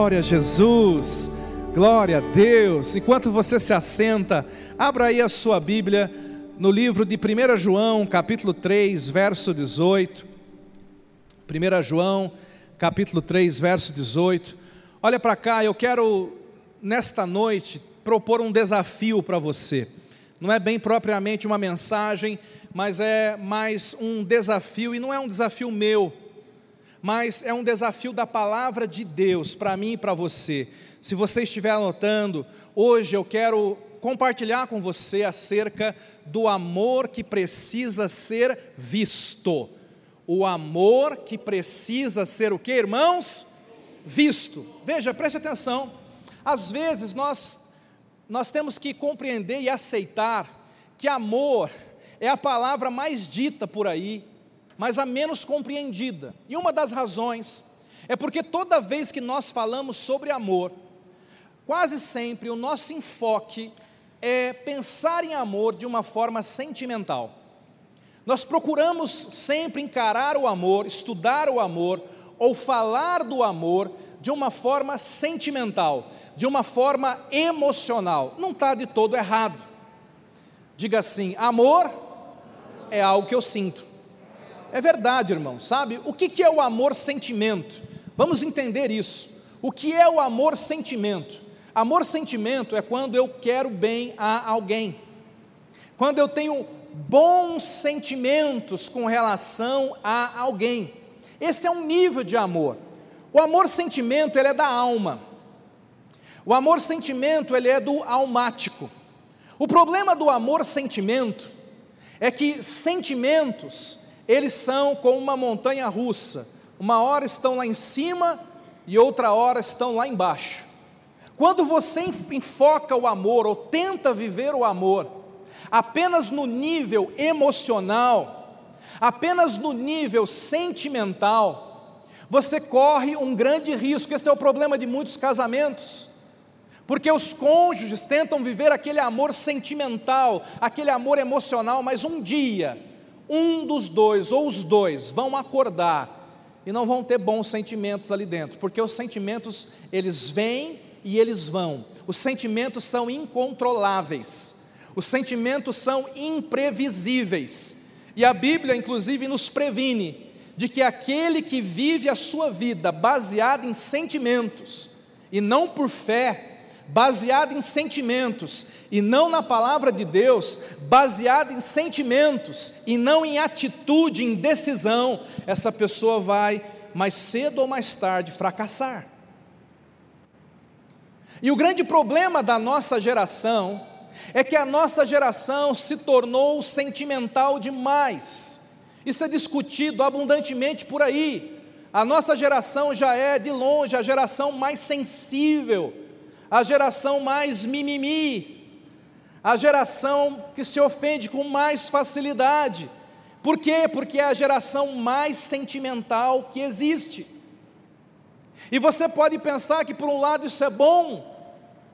Glória a Jesus, glória a Deus. Enquanto você se assenta, abra aí a sua Bíblia no livro de 1 João, capítulo 3, verso 18. 1 João, capítulo 3, verso 18. Olha para cá, eu quero nesta noite propor um desafio para você. Não é bem propriamente uma mensagem, mas é mais um desafio, e não é um desafio meu mas é um desafio da palavra de Deus para mim e para você. Se você estiver anotando, hoje eu quero compartilhar com você acerca do amor que precisa ser visto. O amor que precisa ser o que, irmãos? Visto. Veja, preste atenção. Às vezes nós nós temos que compreender e aceitar que amor é a palavra mais dita por aí, mas a menos compreendida. E uma das razões é porque toda vez que nós falamos sobre amor, quase sempre o nosso enfoque é pensar em amor de uma forma sentimental. Nós procuramos sempre encarar o amor, estudar o amor ou falar do amor de uma forma sentimental, de uma forma emocional. Não está de todo errado. Diga assim: amor é algo que eu sinto. É verdade, irmão, sabe? O que é o amor-sentimento? Vamos entender isso. O que é o amor-sentimento? Amor-sentimento é quando eu quero bem a alguém, quando eu tenho bons sentimentos com relação a alguém. Esse é um nível de amor. O amor-sentimento ele é da alma. O amor-sentimento ele é do almático. O problema do amor-sentimento é que sentimentos eles são como uma montanha russa. Uma hora estão lá em cima e outra hora estão lá embaixo. Quando você enfoca o amor ou tenta viver o amor apenas no nível emocional, apenas no nível sentimental, você corre um grande risco. Esse é o problema de muitos casamentos. Porque os cônjuges tentam viver aquele amor sentimental, aquele amor emocional, mas um dia um dos dois ou os dois vão acordar e não vão ter bons sentimentos ali dentro, porque os sentimentos eles vêm e eles vão. Os sentimentos são incontroláveis. Os sentimentos são imprevisíveis. E a Bíblia inclusive nos previne de que aquele que vive a sua vida baseado em sentimentos e não por fé, baseado em sentimentos e não na palavra de Deus, baseado em sentimentos e não em atitude, em decisão, essa pessoa vai, mais cedo ou mais tarde, fracassar. E o grande problema da nossa geração é que a nossa geração se tornou sentimental demais. Isso é discutido abundantemente por aí. A nossa geração já é, de longe, a geração mais sensível a geração mais mimimi, a geração que se ofende com mais facilidade. Por quê? Porque é a geração mais sentimental que existe. E você pode pensar que por um lado isso é bom,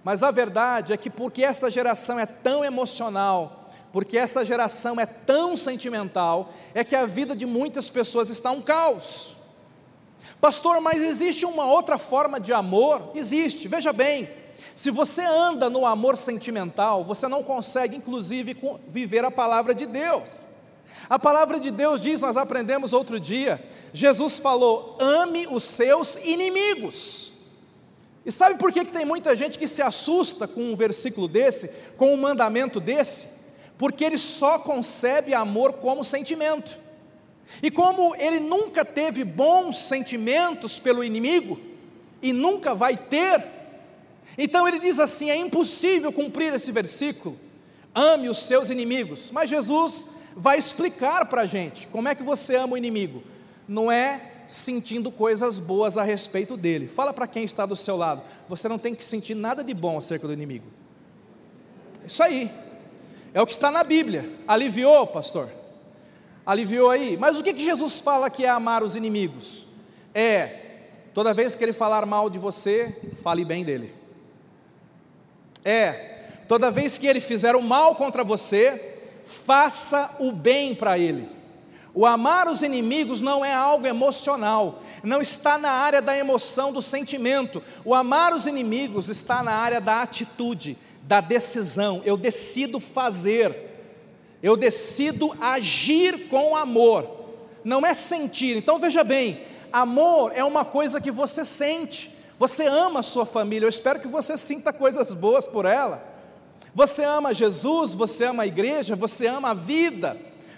mas a verdade é que porque essa geração é tão emocional, porque essa geração é tão sentimental, é que a vida de muitas pessoas está um caos. Pastor, mas existe uma outra forma de amor? Existe, veja bem, se você anda no amor sentimental, você não consegue, inclusive, viver a palavra de Deus. A palavra de Deus diz, nós aprendemos outro dia, Jesus falou: ame os seus inimigos. E sabe por que, que tem muita gente que se assusta com um versículo desse, com um mandamento desse? Porque ele só concebe amor como sentimento. E como ele nunca teve bons sentimentos pelo inimigo, e nunca vai ter, então ele diz assim: é impossível cumprir esse versículo. Ame os seus inimigos. Mas Jesus vai explicar para a gente como é que você ama o inimigo. Não é sentindo coisas boas a respeito dele. Fala para quem está do seu lado. Você não tem que sentir nada de bom acerca do inimigo. Isso aí. É o que está na Bíblia. Aliviou, pastor? Aliviou aí. Mas o que, que Jesus fala que é amar os inimigos? É, toda vez que ele falar mal de você, fale bem dele. É, toda vez que ele fizer o mal contra você, faça o bem para ele. O amar os inimigos não é algo emocional, não está na área da emoção, do sentimento. O amar os inimigos está na área da atitude, da decisão. Eu decido fazer, eu decido agir com amor, não é sentir. Então veja bem: amor é uma coisa que você sente. Você ama a sua família, eu espero que você sinta coisas boas por ela. Você ama Jesus, você ama a igreja, você ama a vida.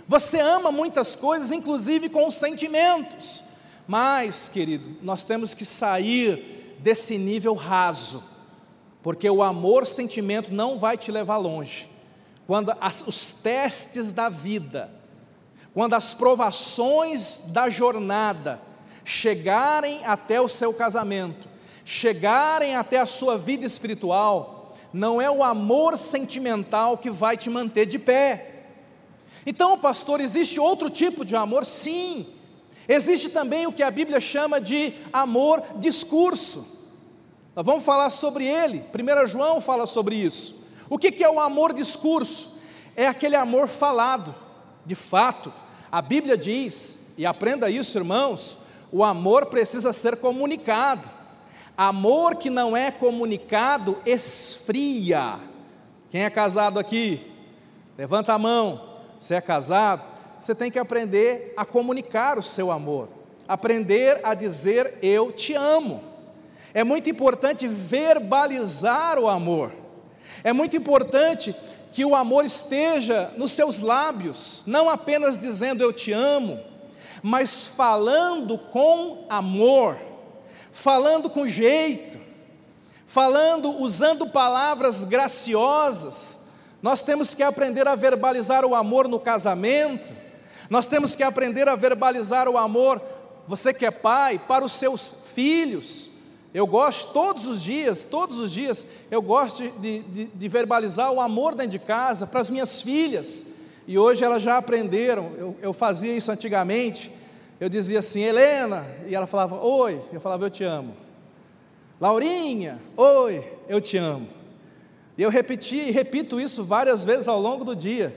Você ama muitas coisas, inclusive com os sentimentos. Mas, querido, nós temos que sair desse nível raso, porque o amor sentimento não vai te levar longe. Quando as, os testes da vida, quando as provações da jornada chegarem até o seu casamento, chegarem até a sua vida espiritual, não é o amor sentimental que vai te manter de pé então, pastor, existe outro tipo de amor? Sim. Existe também o que a Bíblia chama de amor discurso. Nós vamos falar sobre ele. 1 João fala sobre isso. O que é o amor discurso? É aquele amor falado. De fato, a Bíblia diz, e aprenda isso, irmãos, o amor precisa ser comunicado. Amor que não é comunicado esfria. Quem é casado aqui? Levanta a mão. Você é casado, você tem que aprender a comunicar o seu amor, aprender a dizer eu te amo. É muito importante verbalizar o amor. É muito importante que o amor esteja nos seus lábios, não apenas dizendo eu te amo, mas falando com amor, falando com jeito, falando usando palavras graciosas, nós temos que aprender a verbalizar o amor no casamento, nós temos que aprender a verbalizar o amor, você que é pai, para os seus filhos. Eu gosto todos os dias, todos os dias, eu gosto de, de, de verbalizar o amor dentro de casa para as minhas filhas. E hoje elas já aprenderam, eu, eu fazia isso antigamente. Eu dizia assim, Helena, e ela falava, oi, eu falava, eu te amo. Laurinha, oi, eu te amo. E eu repeti e repito isso várias vezes ao longo do dia.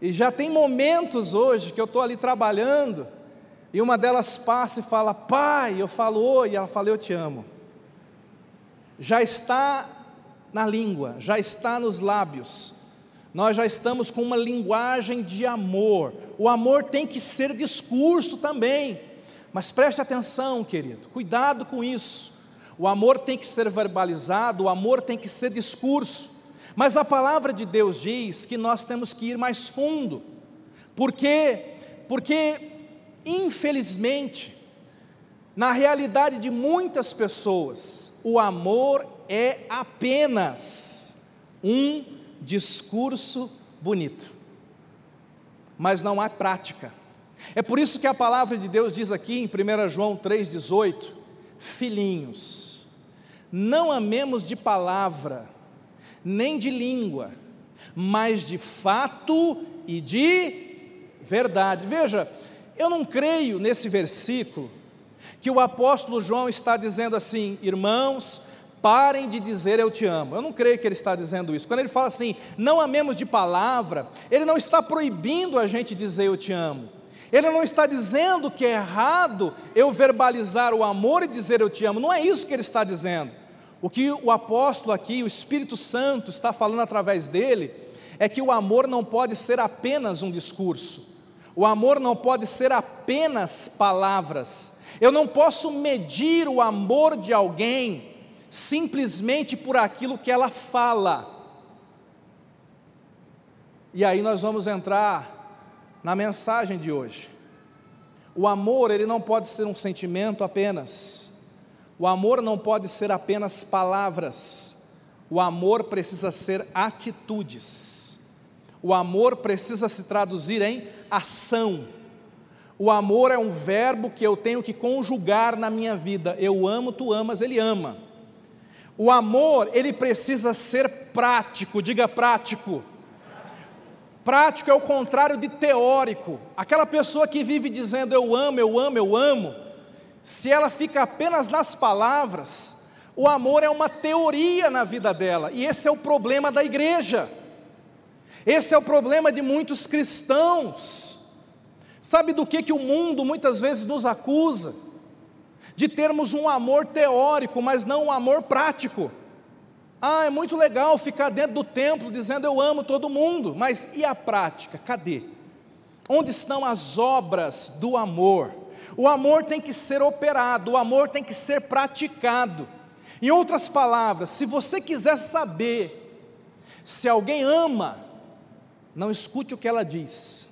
E já tem momentos hoje que eu estou ali trabalhando, e uma delas passa e fala, pai, eu falo oi, e ela fala, eu te amo. Já está na língua, já está nos lábios. Nós já estamos com uma linguagem de amor. O amor tem que ser discurso também. Mas preste atenção, querido, cuidado com isso. O amor tem que ser verbalizado, o amor tem que ser discurso. Mas a palavra de Deus diz que nós temos que ir mais fundo. Por quê? Porque, infelizmente, na realidade de muitas pessoas, o amor é apenas um discurso bonito, mas não há prática. É por isso que a palavra de Deus diz aqui em 1 João 3,18: Filhinhos, não amemos de palavra, nem de língua, mas de fato e de verdade. Veja, eu não creio nesse versículo que o apóstolo João está dizendo assim, irmãos, parem de dizer eu te amo. Eu não creio que ele está dizendo isso. Quando ele fala assim, não amemos de palavra, ele não está proibindo a gente dizer eu te amo. Ele não está dizendo que é errado eu verbalizar o amor e dizer eu te amo. Não é isso que ele está dizendo. O que o apóstolo aqui, o Espírito Santo, está falando através dele, é que o amor não pode ser apenas um discurso, o amor não pode ser apenas palavras. Eu não posso medir o amor de alguém simplesmente por aquilo que ela fala. E aí nós vamos entrar na mensagem de hoje. O amor, ele não pode ser um sentimento apenas. O amor não pode ser apenas palavras, o amor precisa ser atitudes. O amor precisa se traduzir em ação. O amor é um verbo que eu tenho que conjugar na minha vida. Eu amo, tu amas, ele ama. O amor, ele precisa ser prático, diga prático. Prático é o contrário de teórico. Aquela pessoa que vive dizendo eu amo, eu amo, eu amo, se ela fica apenas nas palavras, o amor é uma teoria na vida dela, e esse é o problema da igreja. Esse é o problema de muitos cristãos. Sabe do que, que o mundo muitas vezes nos acusa? De termos um amor teórico, mas não um amor prático. Ah, é muito legal ficar dentro do templo dizendo eu amo todo mundo, mas e a prática? Cadê? Onde estão as obras do amor? O amor tem que ser operado, o amor tem que ser praticado. Em outras palavras, se você quiser saber se alguém ama, não escute o que ela diz,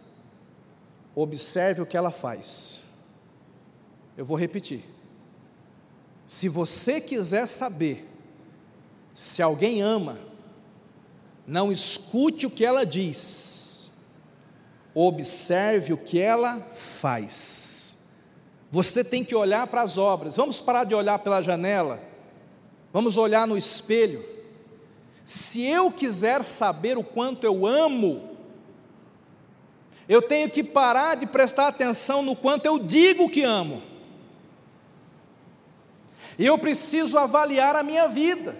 observe o que ela faz. Eu vou repetir. Se você quiser saber se alguém ama, não escute o que ela diz, observe o que ela faz. Você tem que olhar para as obras. Vamos parar de olhar pela janela. Vamos olhar no espelho. Se eu quiser saber o quanto eu amo, eu tenho que parar de prestar atenção no quanto eu digo que amo. Eu preciso avaliar a minha vida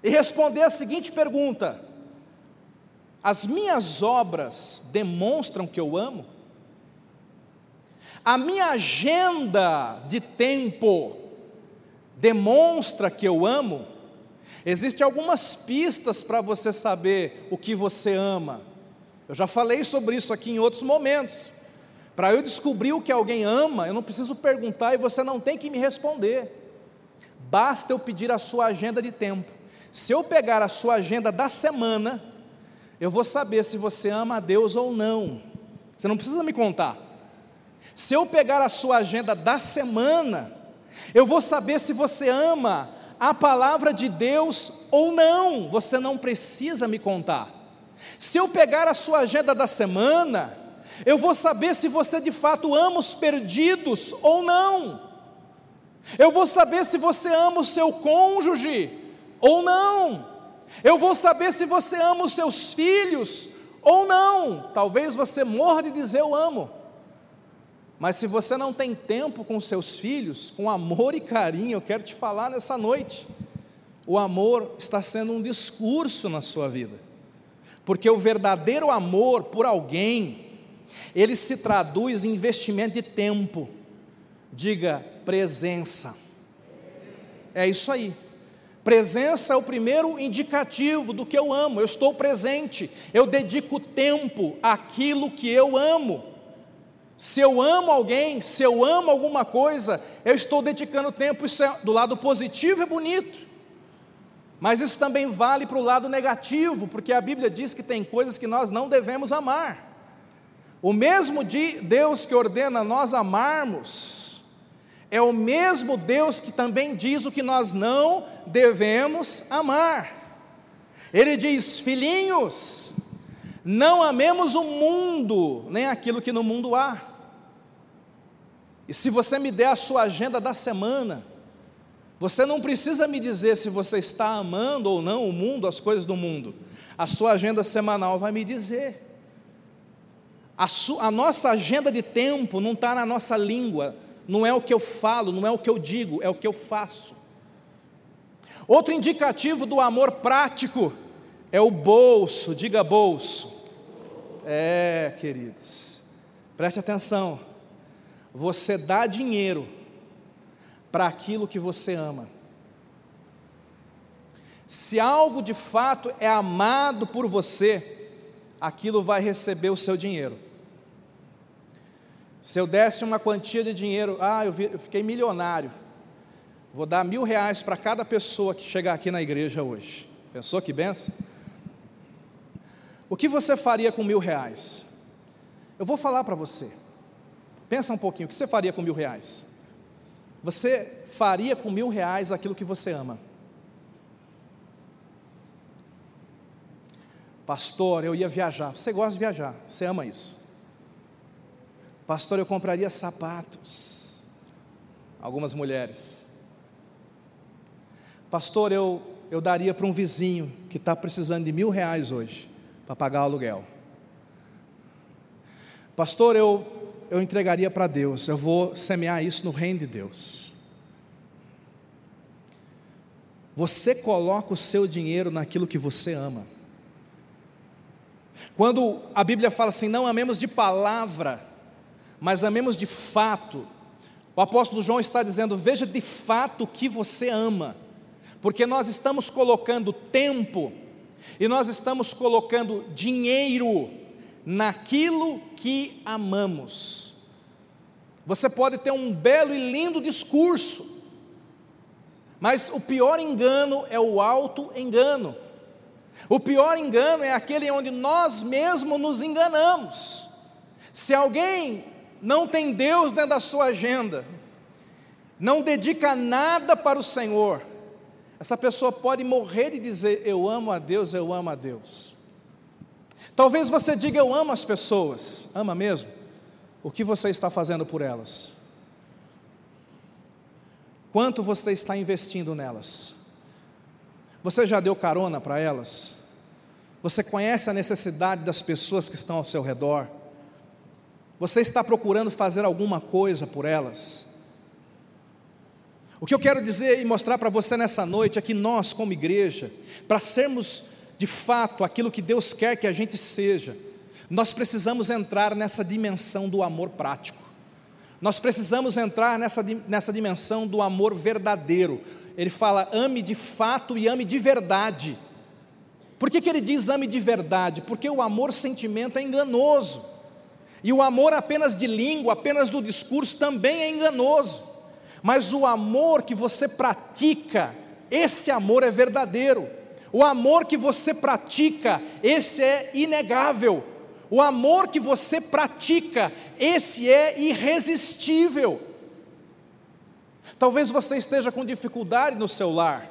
e responder a seguinte pergunta: As minhas obras demonstram que eu amo? A minha agenda de tempo demonstra que eu amo? Existem algumas pistas para você saber o que você ama. Eu já falei sobre isso aqui em outros momentos. Para eu descobrir o que alguém ama, eu não preciso perguntar e você não tem que me responder. Basta eu pedir a sua agenda de tempo. Se eu pegar a sua agenda da semana, eu vou saber se você ama a Deus ou não. Você não precisa me contar. Se eu pegar a sua agenda da semana, eu vou saber se você ama a palavra de Deus ou não. Você não precisa me contar. Se eu pegar a sua agenda da semana, eu vou saber se você de fato ama os perdidos ou não. Eu vou saber se você ama o seu cônjuge ou não. Eu vou saber se você ama os seus filhos ou não. Talvez você morra de dizer eu amo. Mas se você não tem tempo com seus filhos, com amor e carinho, eu quero te falar nessa noite. O amor está sendo um discurso na sua vida. Porque o verdadeiro amor por alguém, ele se traduz em investimento de tempo. Diga presença. É isso aí. Presença é o primeiro indicativo do que eu amo. Eu estou presente. Eu dedico tempo àquilo que eu amo. Se eu amo alguém, se eu amo alguma coisa, eu estou dedicando tempo, isso é, do lado positivo é bonito, mas isso também vale para o lado negativo, porque a Bíblia diz que tem coisas que nós não devemos amar. O mesmo de Deus que ordena nós amarmos, é o mesmo Deus que também diz o que nós não devemos amar. Ele diz: Filhinhos, não amemos o mundo, nem aquilo que no mundo há. E se você me der a sua agenda da semana, você não precisa me dizer se você está amando ou não o mundo, as coisas do mundo. A sua agenda semanal vai me dizer. A, a nossa agenda de tempo não está na nossa língua, não é o que eu falo, não é o que eu digo, é o que eu faço. Outro indicativo do amor prático é o bolso, diga bolso. É, queridos, preste atenção. Você dá dinheiro para aquilo que você ama. Se algo de fato é amado por você, aquilo vai receber o seu dinheiro. Se eu desse uma quantia de dinheiro, ah, eu, vi, eu fiquei milionário, vou dar mil reais para cada pessoa que chegar aqui na igreja hoje. Pensou que benção? O que você faria com mil reais? Eu vou falar para você. Pensa um pouquinho, o que você faria com mil reais? Você faria com mil reais aquilo que você ama. Pastor, eu ia viajar. Você gosta de viajar, você ama isso. Pastor, eu compraria sapatos. Algumas mulheres. Pastor, eu, eu daria para um vizinho que está precisando de mil reais hoje para pagar o aluguel. Pastor, eu, eu entregaria para Deus, eu vou semear isso no reino de Deus. Você coloca o seu dinheiro naquilo que você ama. Quando a Bíblia fala assim, não amemos de palavra, mas amemos de fato. O apóstolo João está dizendo: veja de fato o que você ama, porque nós estamos colocando tempo e nós estamos colocando dinheiro naquilo que amamos. Você pode ter um belo e lindo discurso, mas o pior engano é o auto-engano. O pior engano é aquele onde nós mesmos nos enganamos. Se alguém não tem Deus dentro da sua agenda, não dedica nada para o Senhor, essa pessoa pode morrer e dizer: Eu amo a Deus, eu amo a Deus. Talvez você diga: Eu amo as pessoas, ama mesmo? O que você está fazendo por elas? Quanto você está investindo nelas? Você já deu carona para elas? Você conhece a necessidade das pessoas que estão ao seu redor? Você está procurando fazer alguma coisa por elas? O que eu quero dizer e mostrar para você nessa noite é que nós, como igreja, para sermos de fato aquilo que Deus quer que a gente seja, nós precisamos entrar nessa dimensão do amor prático. Nós precisamos entrar nessa, nessa dimensão do amor verdadeiro. Ele fala, ame de fato e ame de verdade. Por que, que ele diz ame de verdade? Porque o amor sentimento é enganoso. E o amor apenas de língua, apenas do discurso, também é enganoso. Mas o amor que você pratica, esse amor é verdadeiro. O amor que você pratica, esse é inegável. O amor que você pratica, esse é irresistível. Talvez você esteja com dificuldade no seu lar.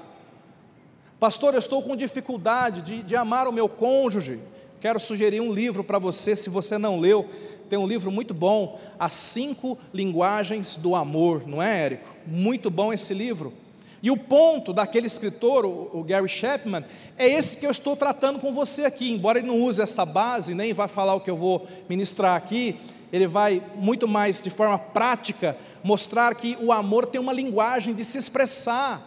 Pastor, eu estou com dificuldade de, de amar o meu cônjuge. Quero sugerir um livro para você, se você não leu. Tem um livro muito bom, As Cinco Linguagens do Amor, não é, Érico? Muito bom esse livro. E o ponto daquele escritor, o, Gary Chapman, é esse que eu estou tratando com você aqui. Embora ele não use essa base, nem vai falar o que eu vou ministrar aqui, ele vai muito mais de forma prática mostrar que o amor tem uma linguagem de se expressar.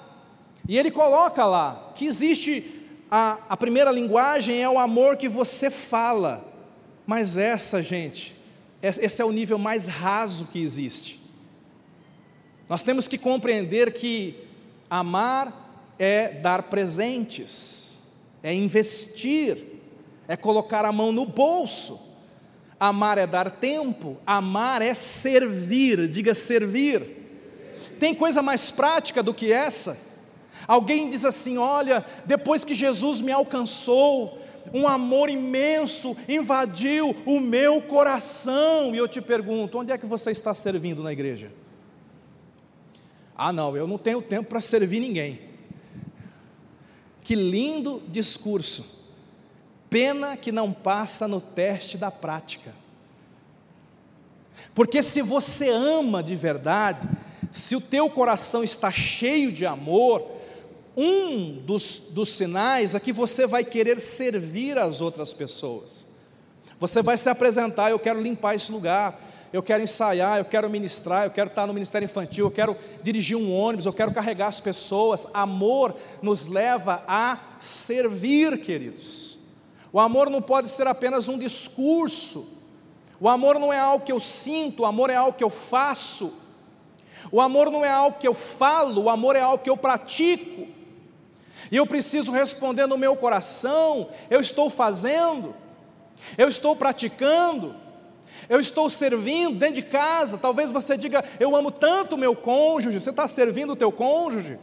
E ele coloca lá que existe a, a primeira linguagem é o amor que você fala, mas essa, gente, esse é o nível mais raso que existe. Nós temos que compreender que Amar é dar presentes, é investir, é colocar a mão no bolso. Amar é dar tempo, amar é servir, diga servir. Tem coisa mais prática do que essa? Alguém diz assim: olha, depois que Jesus me alcançou, um amor imenso invadiu o meu coração. E eu te pergunto: onde é que você está servindo na igreja? Ah, não, eu não tenho tempo para servir ninguém. Que lindo discurso. Pena que não passa no teste da prática. Porque se você ama de verdade, se o teu coração está cheio de amor, um dos, dos sinais é que você vai querer servir as outras pessoas. Você vai se apresentar, eu quero limpar esse lugar, eu quero ensaiar, eu quero ministrar, eu quero estar no ministério infantil, eu quero dirigir um ônibus, eu quero carregar as pessoas. Amor nos leva a servir, queridos. O amor não pode ser apenas um discurso. O amor não é algo que eu sinto, o amor é algo que eu faço. O amor não é algo que eu falo, o amor é algo que eu pratico. E eu preciso responder no meu coração: eu estou fazendo, eu estou praticando. Eu estou servindo dentro de casa. Talvez você diga: Eu amo tanto o meu cônjuge. Você está servindo o teu cônjuge?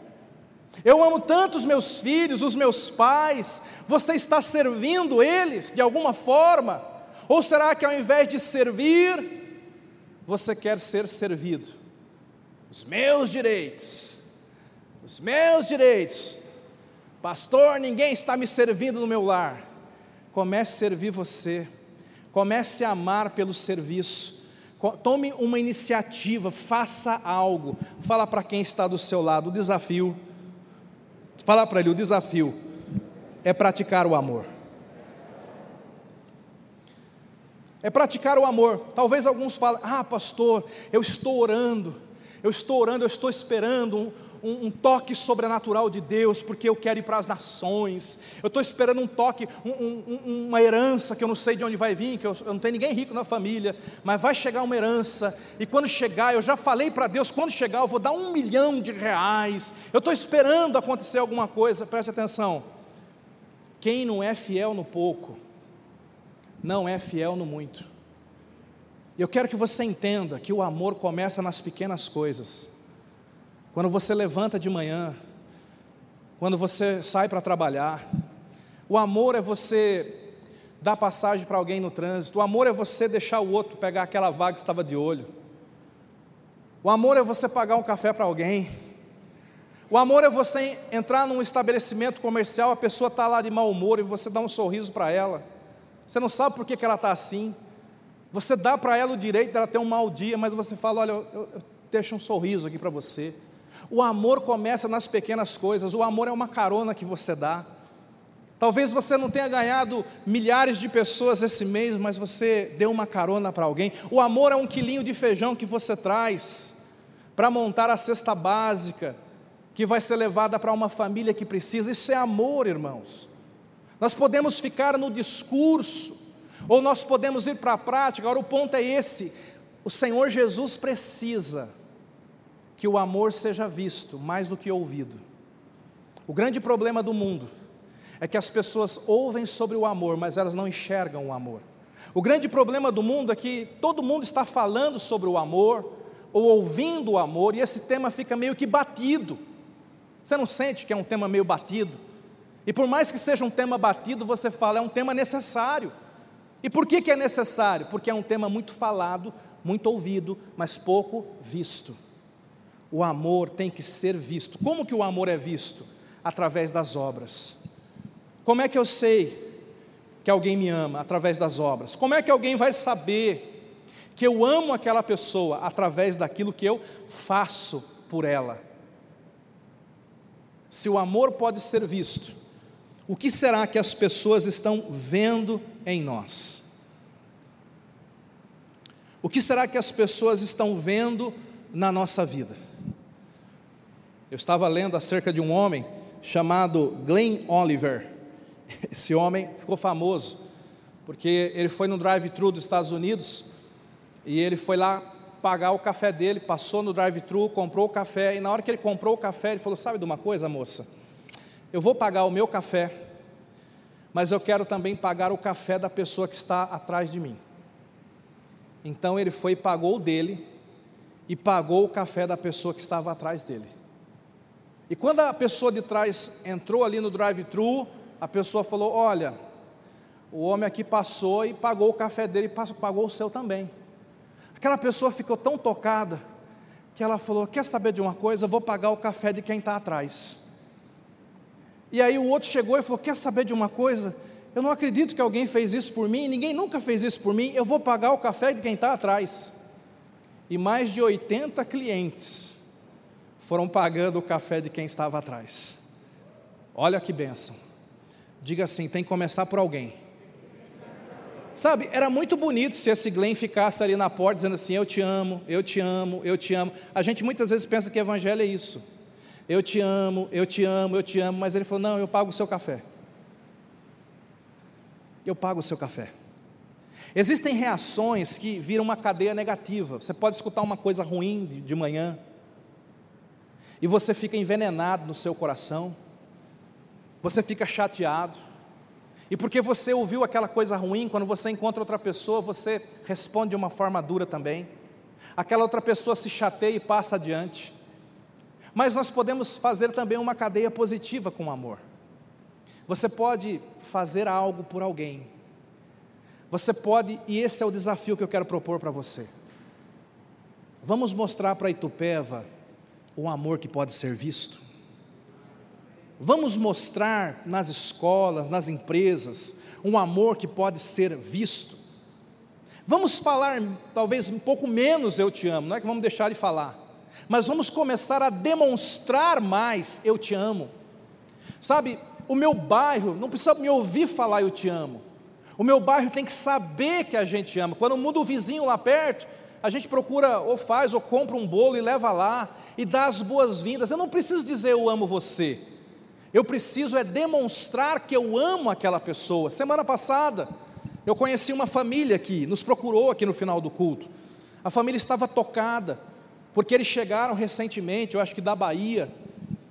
Eu amo tanto os meus filhos, os meus pais. Você está servindo eles de alguma forma? Ou será que ao invés de servir, você quer ser servido? Os meus direitos, os meus direitos. Pastor, ninguém está me servindo no meu lar. Comece a servir você. Comece a amar pelo serviço. Tome uma iniciativa, faça algo. Fala para quem está do seu lado, o desafio. Fala para ele, o desafio é praticar o amor. É praticar o amor. Talvez alguns falem: "Ah, pastor, eu estou orando. Eu estou orando, eu estou esperando um, um, um toque sobrenatural de Deus, porque eu quero ir para as nações. Eu estou esperando um toque, um, uma herança que eu não sei de onde vai vir, que eu, eu não tenho ninguém rico na família, mas vai chegar uma herança. E quando chegar, eu já falei para Deus: quando chegar, eu vou dar um milhão de reais. Eu estou esperando acontecer alguma coisa, preste atenção. Quem não é fiel no pouco, não é fiel no muito. Eu quero que você entenda que o amor começa nas pequenas coisas. Quando você levanta de manhã, quando você sai para trabalhar, o amor é você dar passagem para alguém no trânsito, o amor é você deixar o outro pegar aquela vaga que estava de olho, o amor é você pagar um café para alguém, o amor é você entrar num estabelecimento comercial, a pessoa está lá de mau humor e você dá um sorriso para ela, você não sabe por que, que ela está assim, você dá para ela o direito dela ter um mau dia, mas você fala: olha, eu, eu deixo um sorriso aqui para você. O amor começa nas pequenas coisas, o amor é uma carona que você dá. Talvez você não tenha ganhado milhares de pessoas esse mês, mas você deu uma carona para alguém. O amor é um quilinho de feijão que você traz para montar a cesta básica, que vai ser levada para uma família que precisa. Isso é amor, irmãos. Nós podemos ficar no discurso, ou nós podemos ir para a prática, agora o ponto é esse: o Senhor Jesus precisa que o amor seja visto mais do que ouvido. O grande problema do mundo é que as pessoas ouvem sobre o amor, mas elas não enxergam o amor. O grande problema do mundo é que todo mundo está falando sobre o amor, ou ouvindo o amor, e esse tema fica meio que batido. Você não sente que é um tema meio batido? E por mais que seja um tema batido, você fala, é um tema necessário. E por que, que é necessário? Porque é um tema muito falado, muito ouvido, mas pouco visto. O amor tem que ser visto. Como que o amor é visto? Através das obras. Como é que eu sei que alguém me ama? Através das obras. Como é que alguém vai saber que eu amo aquela pessoa? Através daquilo que eu faço por ela. Se o amor pode ser visto, o que será que as pessoas estão vendo em nós? O que será que as pessoas estão vendo na nossa vida? Eu estava lendo acerca de um homem chamado Glenn Oliver. Esse homem ficou famoso porque ele foi no drive-thru dos Estados Unidos e ele foi lá pagar o café dele, passou no drive-thru, comprou o café e na hora que ele comprou o café, ele falou: "Sabe de uma coisa, moça? Eu vou pagar o meu café, mas eu quero também pagar o café da pessoa que está atrás de mim. Então ele foi e pagou o dele e pagou o café da pessoa que estava atrás dele. E quando a pessoa de trás entrou ali no drive-thru, a pessoa falou: Olha, o homem aqui passou e pagou o café dele e pagou o seu também. Aquela pessoa ficou tão tocada que ela falou: Quer saber de uma coisa? Eu vou pagar o café de quem está atrás. E aí o outro chegou e falou: Quer saber de uma coisa? Eu não acredito que alguém fez isso por mim, ninguém nunca fez isso por mim, eu vou pagar o café de quem está atrás. E mais de 80 clientes foram pagando o café de quem estava atrás. Olha que benção. Diga assim: tem que começar por alguém. Sabe, era muito bonito se esse Glenn ficasse ali na porta dizendo assim: Eu te amo, eu te amo, eu te amo. A gente muitas vezes pensa que evangelho é isso eu te amo, eu te amo, eu te amo, mas ele falou: não, eu pago o seu café. Eu pago o seu café. Existem reações que viram uma cadeia negativa. Você pode escutar uma coisa ruim de manhã, e você fica envenenado no seu coração, você fica chateado, e porque você ouviu aquela coisa ruim, quando você encontra outra pessoa, você responde de uma forma dura também. Aquela outra pessoa se chateia e passa adiante. Mas nós podemos fazer também uma cadeia positiva com o amor. Você pode fazer algo por alguém. Você pode, e esse é o desafio que eu quero propor para você. Vamos mostrar para Itupeva o amor que pode ser visto. Vamos mostrar nas escolas, nas empresas, um amor que pode ser visto. Vamos falar, talvez um pouco menos eu te amo, não é que vamos deixar de falar, mas vamos começar a demonstrar mais: eu te amo. Sabe, o meu bairro não precisa me ouvir falar eu te amo. O meu bairro tem que saber que a gente ama. Quando muda o vizinho lá perto, a gente procura ou faz ou compra um bolo e leva lá e dá as boas-vindas. Eu não preciso dizer eu amo você. Eu preciso é demonstrar que eu amo aquela pessoa. Semana passada, eu conheci uma família que nos procurou aqui no final do culto. A família estava tocada, porque eles chegaram recentemente, eu acho que da Bahia,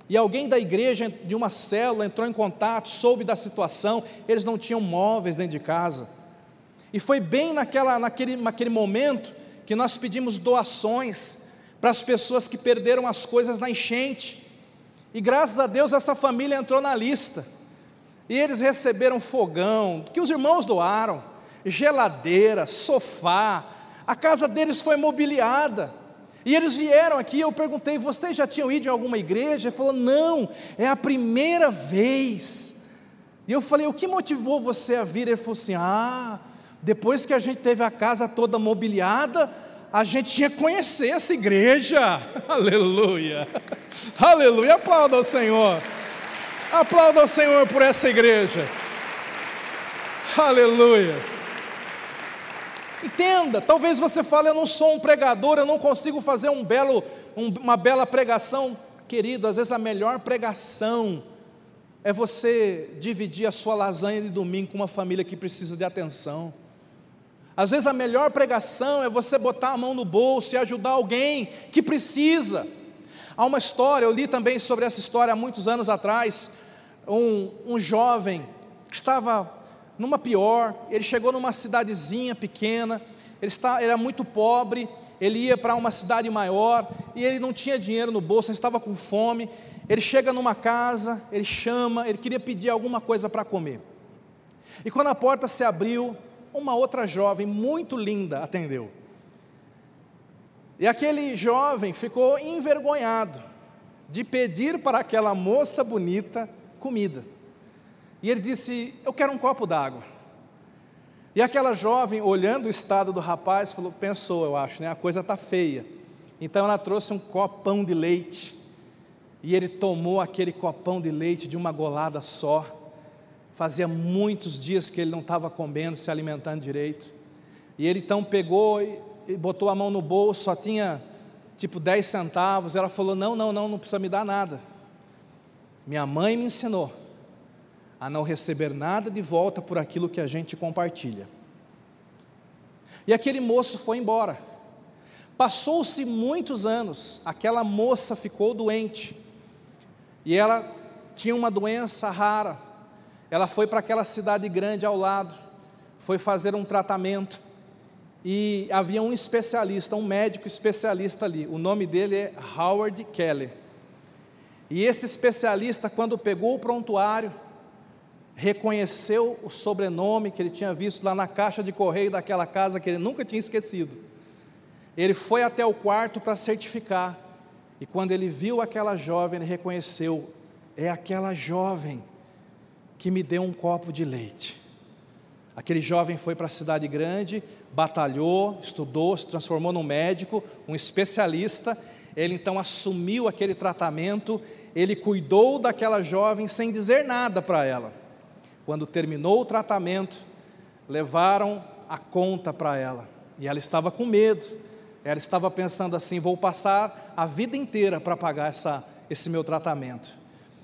e alguém da igreja, de uma célula, entrou em contato, soube da situação, eles não tinham móveis dentro de casa. E foi bem naquela, naquele, naquele momento que nós pedimos doações para as pessoas que perderam as coisas na enchente. E graças a Deus essa família entrou na lista. E eles receberam fogão, que os irmãos doaram, geladeira, sofá. A casa deles foi mobiliada. E eles vieram aqui, eu perguntei, vocês já tinham ido em alguma igreja? Ele falou, não, é a primeira vez. E eu falei, o que motivou você a vir? Ele falou assim, ah, depois que a gente teve a casa toda mobiliada, a gente que conhecer essa igreja. Aleluia. Aleluia. Aplauda ao Senhor. Aplauda ao Senhor por essa igreja. Aleluia. Entenda, talvez você fale, eu não sou um pregador, eu não consigo fazer um belo, um, uma bela pregação. Querido, às vezes a melhor pregação é você dividir a sua lasanha de domingo com uma família que precisa de atenção. Às vezes a melhor pregação é você botar a mão no bolso e ajudar alguém que precisa. Há uma história, eu li também sobre essa história há muitos anos atrás. Um, um jovem que estava numa pior, ele chegou numa cidadezinha pequena, ele, está, era muito pobre, ele ia para uma cidade maior e ele não tinha dinheiro no bolso, ele estava com fome. Ele chega numa casa, ele chama, ele queria pedir alguma coisa para comer. E quando a porta se abriu, uma outra jovem muito linda atendeu. E aquele jovem ficou envergonhado de pedir para aquela moça bonita comida. E ele disse: Eu quero um copo d'água. E aquela jovem, olhando o estado do rapaz, falou: Pensou, eu acho, né? A coisa está feia. Então ela trouxe um copão de leite. E ele tomou aquele copão de leite de uma golada só. Fazia muitos dias que ele não estava comendo, se alimentando direito. E ele então pegou e botou a mão no bolso, só tinha tipo 10 centavos. Ela falou: Não, não, não, não precisa me dar nada. Minha mãe me ensinou a não receber nada de volta por aquilo que a gente compartilha. E aquele moço foi embora. Passou-se muitos anos, aquela moça ficou doente. E ela tinha uma doença rara, ela foi para aquela cidade grande ao lado, foi fazer um tratamento, e havia um especialista, um médico especialista ali, o nome dele é Howard Kelly. E esse especialista, quando pegou o prontuário, reconheceu o sobrenome que ele tinha visto lá na caixa de correio daquela casa que ele nunca tinha esquecido. Ele foi até o quarto para certificar, e quando ele viu aquela jovem, ele reconheceu: é aquela jovem que me deu um copo de leite. Aquele jovem foi para a cidade grande, batalhou, estudou, se transformou num médico, um especialista. Ele então assumiu aquele tratamento, ele cuidou daquela jovem sem dizer nada para ela. Quando terminou o tratamento, levaram a conta para ela e ela estava com medo. Ela estava pensando assim: vou passar a vida inteira para pagar essa, esse meu tratamento.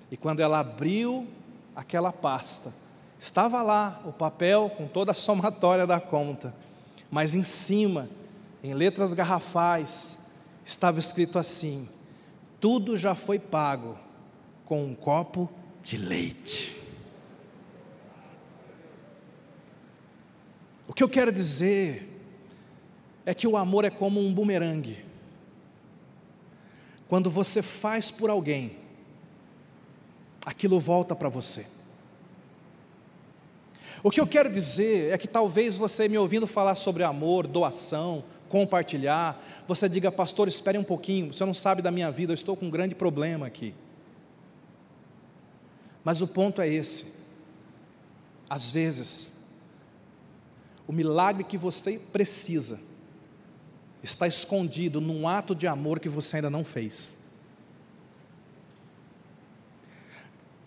E quando ela abriu aquela pasta. Estava lá o papel com toda a somatória da conta, mas em cima, em letras garrafais, estava escrito assim: tudo já foi pago com um copo de leite. O que eu quero dizer é que o amor é como um bumerangue. Quando você faz por alguém, aquilo volta para você. O que eu quero dizer é que talvez você me ouvindo falar sobre amor, doação, compartilhar, você diga, pastor, espere um pouquinho, você não sabe da minha vida, eu estou com um grande problema aqui. Mas o ponto é esse. Às vezes, o milagre que você precisa está escondido num ato de amor que você ainda não fez.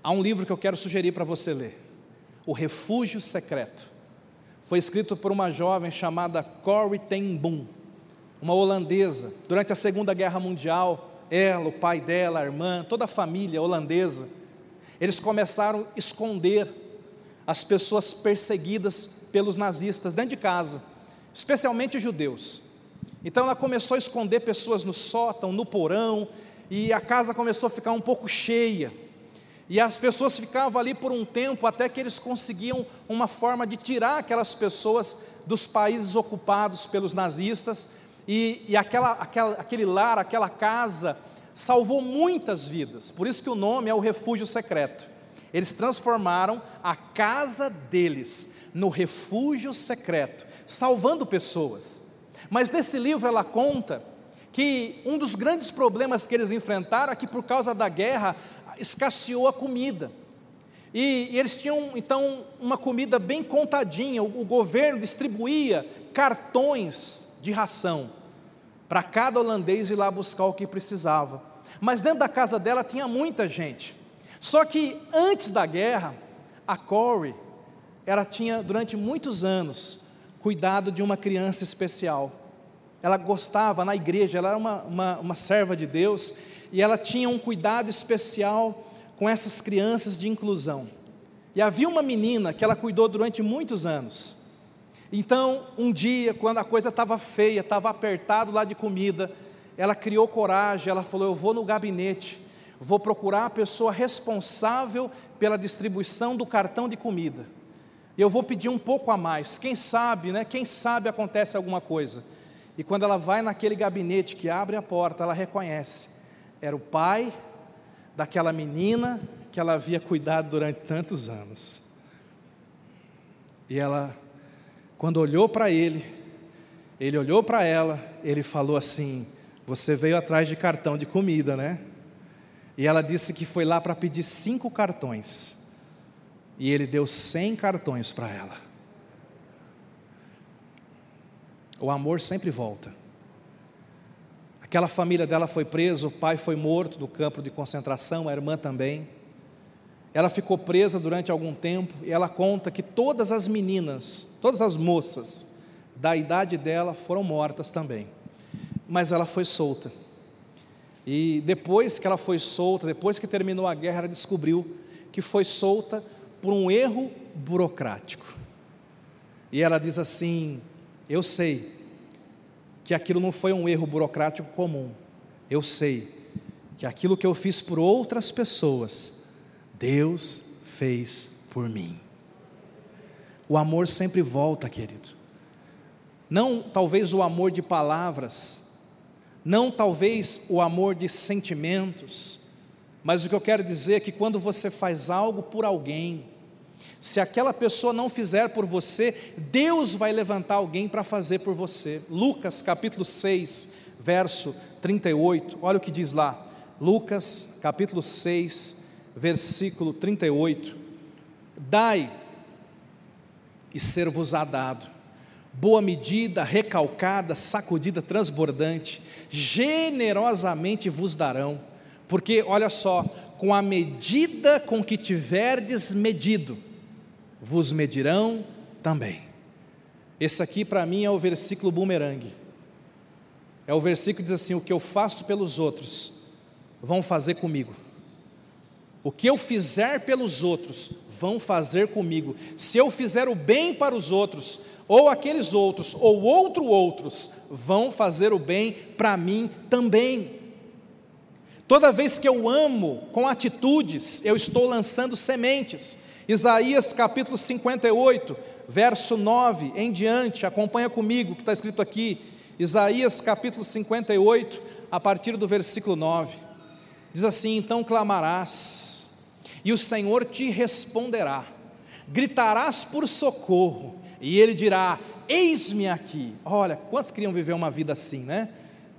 Há um livro que eu quero sugerir para você ler: O Refúgio Secreto. Foi escrito por uma jovem chamada Corrie ten Boom. uma holandesa. Durante a Segunda Guerra Mundial, ela, o pai dela, a irmã, toda a família holandesa, eles começaram a esconder as pessoas perseguidas pelos nazistas dentro de casa, especialmente judeus. Então ela começou a esconder pessoas no sótão, no porão, e a casa começou a ficar um pouco cheia. E as pessoas ficavam ali por um tempo até que eles conseguiam uma forma de tirar aquelas pessoas dos países ocupados pelos nazistas. E, e aquela, aquela, aquele lar, aquela casa, salvou muitas vidas. Por isso que o nome é o refúgio secreto. Eles transformaram a casa deles no refúgio secreto, salvando pessoas. Mas nesse livro ela conta que um dos grandes problemas que eles enfrentaram é que por causa da guerra escasseou a comida. E, e eles tinham então uma comida bem contadinha, o, o governo distribuía cartões de ração para cada holandês ir lá buscar o que precisava. Mas dentro da casa dela tinha muita gente. Só que antes da guerra, a Corey, ela tinha durante muitos anos cuidado de uma criança especial. Ela gostava na igreja, ela era uma, uma, uma serva de Deus, e ela tinha um cuidado especial com essas crianças de inclusão. E havia uma menina que ela cuidou durante muitos anos. Então, um dia, quando a coisa estava feia, estava apertado lá de comida, ela criou coragem, ela falou: Eu vou no gabinete, vou procurar a pessoa responsável pela distribuição do cartão de comida. Eu vou pedir um pouco a mais. Quem sabe, né? Quem sabe acontece alguma coisa. E quando ela vai naquele gabinete que abre a porta, ela reconhece era o pai daquela menina que ela havia cuidado durante tantos anos. E ela, quando olhou para ele, ele olhou para ela, ele falou assim: Você veio atrás de cartão de comida, né? E ela disse que foi lá para pedir cinco cartões. E ele deu cem cartões para ela. O amor sempre volta. Aquela família dela foi presa, o pai foi morto no campo de concentração, a irmã também. Ela ficou presa durante algum tempo e ela conta que todas as meninas, todas as moças da idade dela foram mortas também. Mas ela foi solta. E depois que ela foi solta, depois que terminou a guerra, ela descobriu que foi solta por um erro burocrático. E ela diz assim: Eu sei que aquilo não foi um erro burocrático comum. Eu sei que aquilo que eu fiz por outras pessoas, Deus fez por mim. O amor sempre volta, querido. Não talvez o amor de palavras, não talvez o amor de sentimentos, mas o que eu quero dizer é que quando você faz algo por alguém, se aquela pessoa não fizer por você, Deus vai levantar alguém para fazer por você. Lucas capítulo 6, verso 38, olha o que diz lá. Lucas capítulo 6, versículo 38. Dai e ser-vos-á dado, boa medida, recalcada, sacudida, transbordante, generosamente vos darão, porque olha só, com a medida com que tiverdes medido, vos medirão também. Esse aqui para mim é o versículo bumerangue. É o versículo que diz assim: O que eu faço pelos outros, vão fazer comigo. O que eu fizer pelos outros, vão fazer comigo. Se eu fizer o bem para os outros, ou aqueles outros, ou outro outros, vão fazer o bem para mim também. Toda vez que eu amo com atitudes, eu estou lançando sementes. Isaías capítulo 58, verso 9 em diante, acompanha comigo que está escrito aqui. Isaías capítulo 58, a partir do versículo 9. Diz assim: Então clamarás, e o Senhor te responderá, gritarás por socorro, e ele dirá: Eis-me aqui. Olha, quantos queriam viver uma vida assim, né?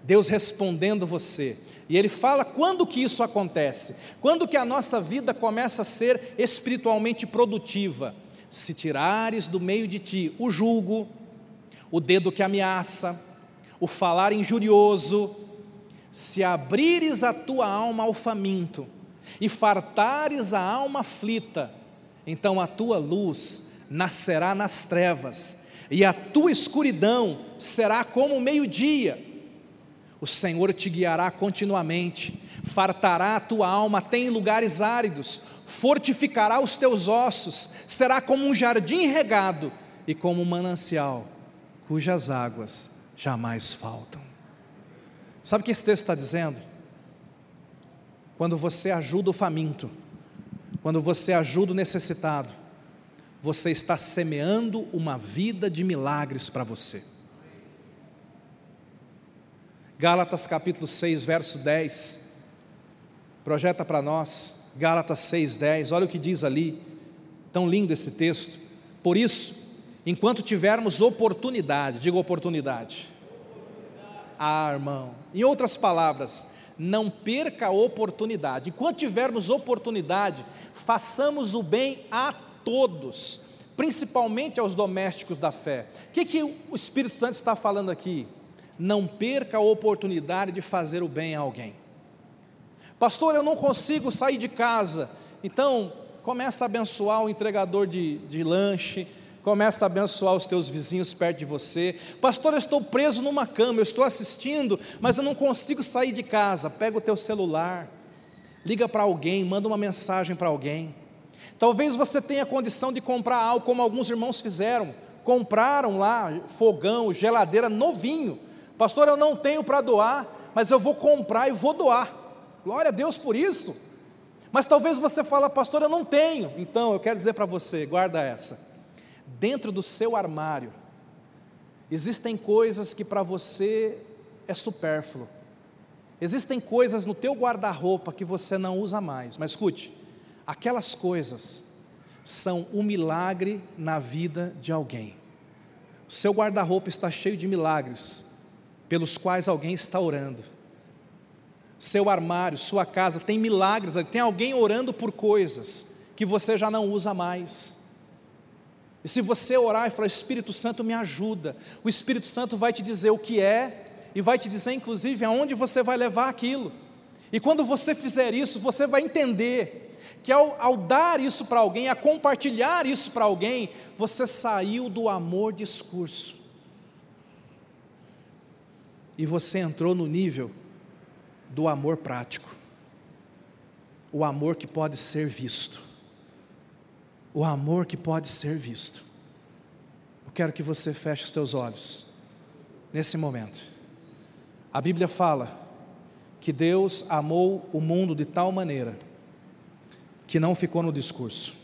Deus respondendo você. E ele fala quando que isso acontece? Quando que a nossa vida começa a ser espiritualmente produtiva? Se tirares do meio de ti o julgo, o dedo que ameaça, o falar injurioso, se abrires a tua alma ao faminto e fartares a alma aflita, então a tua luz nascerá nas trevas e a tua escuridão será como o meio-dia O Senhor te guiará continuamente, fartará a tua alma até em lugares áridos, fortificará os teus ossos, será como um jardim regado e como um manancial, cujas águas jamais faltam. Sabe o que esse texto está dizendo? Quando você ajuda o faminto, quando você ajuda o necessitado, você está semeando uma vida de milagres para você. Gálatas capítulo 6, verso 10, projeta para nós, Gálatas 6, 10, olha o que diz ali, tão lindo esse texto. Por isso, enquanto tivermos oportunidade, diga oportunidade. Ah, irmão, em outras palavras, não perca a oportunidade. Enquanto tivermos oportunidade, façamos o bem a todos, principalmente aos domésticos da fé. O que, que o Espírito Santo está falando aqui? Não perca a oportunidade de fazer o bem a alguém. Pastor, eu não consigo sair de casa. Então, começa a abençoar o entregador de, de lanche, começa a abençoar os teus vizinhos perto de você. Pastor, eu estou preso numa cama, eu estou assistindo, mas eu não consigo sair de casa. Pega o teu celular, liga para alguém, manda uma mensagem para alguém. Talvez você tenha condição de comprar algo como alguns irmãos fizeram. Compraram lá fogão, geladeira novinho. Pastor, eu não tenho para doar, mas eu vou comprar e vou doar. Glória a Deus por isso. Mas talvez você fale, pastor, eu não tenho. Então, eu quero dizer para você, guarda essa. Dentro do seu armário, existem coisas que para você é supérfluo. Existem coisas no teu guarda-roupa que você não usa mais. Mas escute, aquelas coisas são um milagre na vida de alguém. O seu guarda-roupa está cheio de milagres pelos quais alguém está orando. Seu armário, sua casa tem milagres, tem alguém orando por coisas que você já não usa mais. E se você orar e falar, Espírito Santo me ajuda, o Espírito Santo vai te dizer o que é e vai te dizer, inclusive, aonde você vai levar aquilo. E quando você fizer isso, você vai entender que ao, ao dar isso para alguém, a compartilhar isso para alguém, você saiu do amor discurso. E você entrou no nível do amor prático. O amor que pode ser visto. O amor que pode ser visto. Eu quero que você feche os teus olhos nesse momento. A Bíblia fala que Deus amou o mundo de tal maneira que não ficou no discurso.